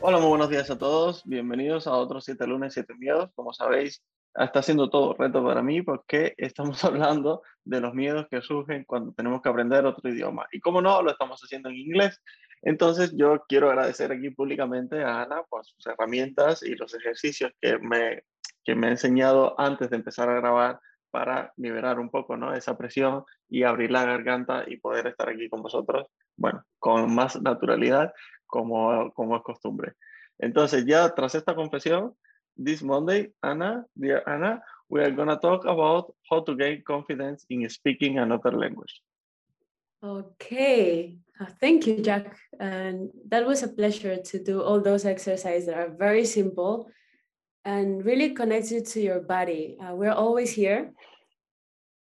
Hola, muy buenos días a todos. Bienvenidos a otros 7 lunes, 7 miedos. Como sabéis, está siendo todo reto para mí porque estamos hablando de los miedos que surgen cuando tenemos que aprender otro idioma. Y como no, lo estamos haciendo en inglés. Entonces yo quiero agradecer aquí públicamente a Ana por sus herramientas y los ejercicios que me, que me ha enseñado antes de empezar a grabar para liberar un poco ¿no? esa presión y abrir la garganta y poder estar aquí con vosotros, bueno, con más naturalidad como, como es costumbre. Entonces ya tras esta confesión, this Monday, Anna, dear Anna, we are going to talk about how to gain confidence in speaking another language. Okay, uh, thank you, Jack. And that was a pleasure to do all those exercises that are very simple and really connects you to your body. Uh, we're always here.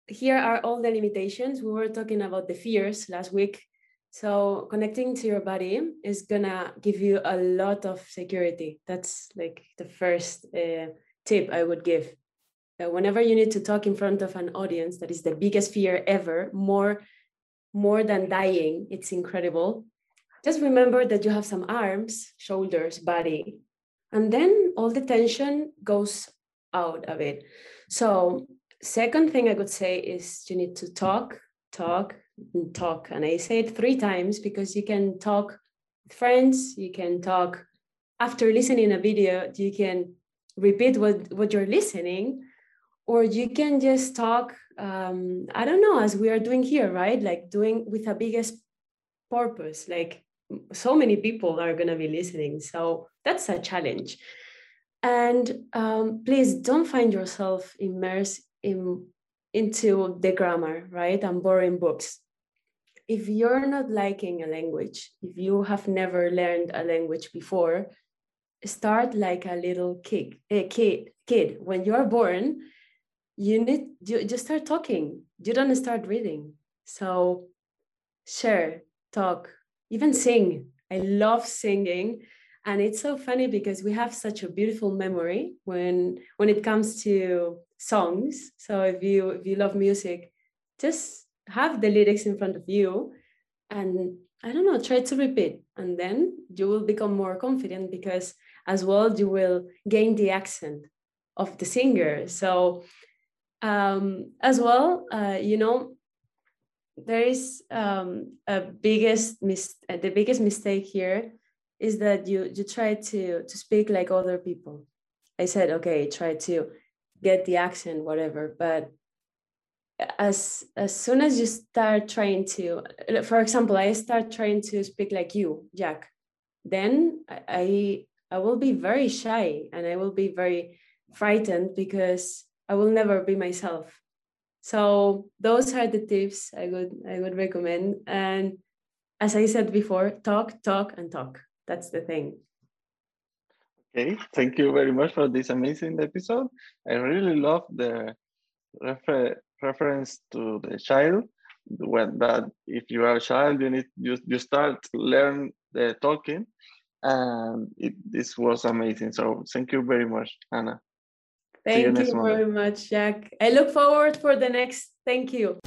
Here are all the limitations. We were talking about the fears last week. So connecting to your body is gonna give you a lot of security. That's like the first uh, tip I would give. Uh, whenever you need to talk in front of an audience, that is the biggest fear ever, more more than dying. It's incredible. Just remember that you have some arms, shoulders, body, and then all the tension goes out of it. So, second thing I could say is you need to talk, talk, talk. And I say it three times because you can talk with friends, you can talk after listening a video, you can repeat what, what you're listening, or you can just talk um, I don't know, as we are doing here, right? Like doing with a biggest purpose. Like so many people are going to be listening. So that's a challenge. And um, please don't find yourself immersed in into the grammar, right? And boring books. If you're not liking a language, if you have never learned a language before, start like a little kid. A kid, kid. When you're born, you need you just start talking you don't start reading so share talk even sing i love singing and it's so funny because we have such a beautiful memory when when it comes to songs so if you if you love music just have the lyrics in front of you and i don't know try to repeat. And then you will become more confident because as well you will gain the accent of the singer. So um, as well uh, you know there is um, a biggest mis- the biggest mistake here is that you you try to to speak like other people. I said okay try to get the accent whatever but as as soon as you start trying to for example i start trying to speak like you jack then i i will be very shy and i will be very frightened because I will never be myself. So those are the tips I would I would recommend. And as I said before, talk, talk, and talk. That's the thing. Okay, thank you very much for this amazing episode. I really love the refer- reference to the child. When that if you are a child, you need you, you start learn the talking, and it, this was amazing. So thank you very much, Anna. Thank you, you very much, Jack. I look forward for the next. Thank you.